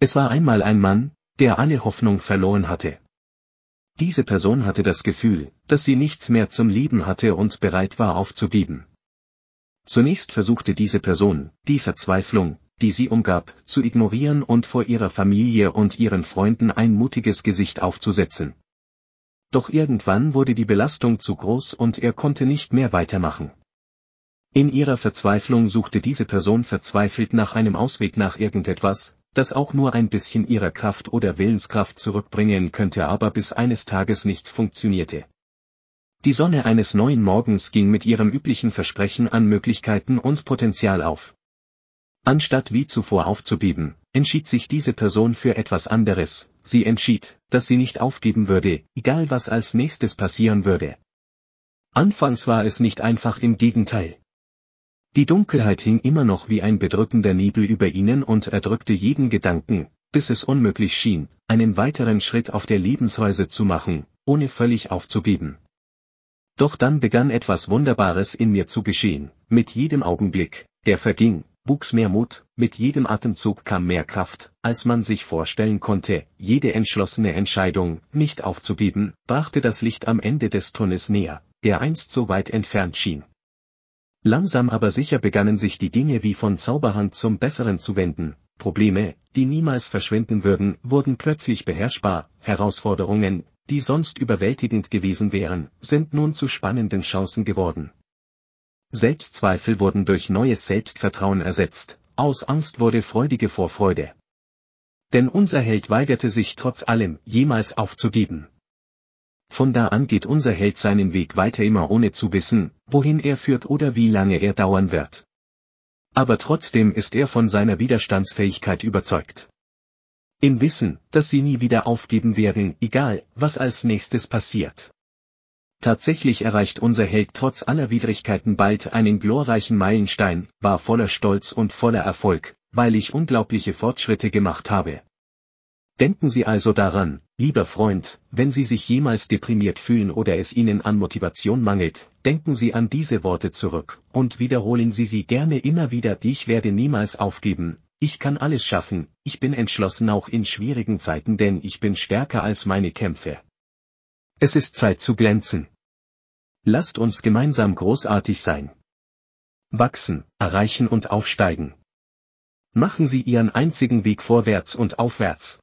Es war einmal ein Mann, der alle Hoffnung verloren hatte. Diese Person hatte das Gefühl, dass sie nichts mehr zum Leben hatte und bereit war aufzugeben. Zunächst versuchte diese Person, die Verzweiflung, die sie umgab, zu ignorieren und vor ihrer Familie und ihren Freunden ein mutiges Gesicht aufzusetzen. Doch irgendwann wurde die Belastung zu groß und er konnte nicht mehr weitermachen. In ihrer Verzweiflung suchte diese Person verzweifelt nach einem Ausweg nach irgendetwas, das auch nur ein bisschen ihrer Kraft oder Willenskraft zurückbringen könnte, aber bis eines Tages nichts funktionierte. Die Sonne eines neuen Morgens ging mit ihrem üblichen Versprechen an Möglichkeiten und Potenzial auf. Anstatt wie zuvor aufzugeben, entschied sich diese Person für etwas anderes, sie entschied, dass sie nicht aufgeben würde, egal was als nächstes passieren würde. Anfangs war es nicht einfach im Gegenteil. Die Dunkelheit hing immer noch wie ein bedrückender Nebel über ihnen und erdrückte jeden Gedanken, bis es unmöglich schien, einen weiteren Schritt auf der Lebensweise zu machen, ohne völlig aufzugeben. Doch dann begann etwas Wunderbares in mir zu geschehen, mit jedem Augenblick, der verging, wuchs mehr Mut, mit jedem Atemzug kam mehr Kraft, als man sich vorstellen konnte, jede entschlossene Entscheidung, nicht aufzugeben, brachte das Licht am Ende des Tunnels näher, der einst so weit entfernt schien. Langsam aber sicher begannen sich die Dinge wie von Zauberhand zum Besseren zu wenden, Probleme, die niemals verschwinden würden, wurden plötzlich beherrschbar, Herausforderungen, die sonst überwältigend gewesen wären, sind nun zu spannenden Chancen geworden. Selbstzweifel wurden durch neues Selbstvertrauen ersetzt, aus Angst wurde freudige Vorfreude. Denn unser Held weigerte sich trotz allem, jemals aufzugeben. Von da an geht unser Held seinen Weg weiter immer ohne zu wissen, wohin er führt oder wie lange er dauern wird. Aber trotzdem ist er von seiner Widerstandsfähigkeit überzeugt. Im Wissen, dass sie nie wieder aufgeben werden, egal, was als nächstes passiert. Tatsächlich erreicht unser Held trotz aller Widrigkeiten bald einen glorreichen Meilenstein, war voller Stolz und voller Erfolg, weil ich unglaubliche Fortschritte gemacht habe. Denken Sie also daran, lieber Freund, wenn Sie sich jemals deprimiert fühlen oder es Ihnen an Motivation mangelt, denken Sie an diese Worte zurück, und wiederholen Sie sie gerne immer wieder, ich werde niemals aufgeben, ich kann alles schaffen, ich bin entschlossen auch in schwierigen Zeiten, denn ich bin stärker als meine Kämpfe. Es ist Zeit zu glänzen. Lasst uns gemeinsam großartig sein. Wachsen, erreichen und aufsteigen. Machen Sie Ihren einzigen Weg vorwärts und aufwärts.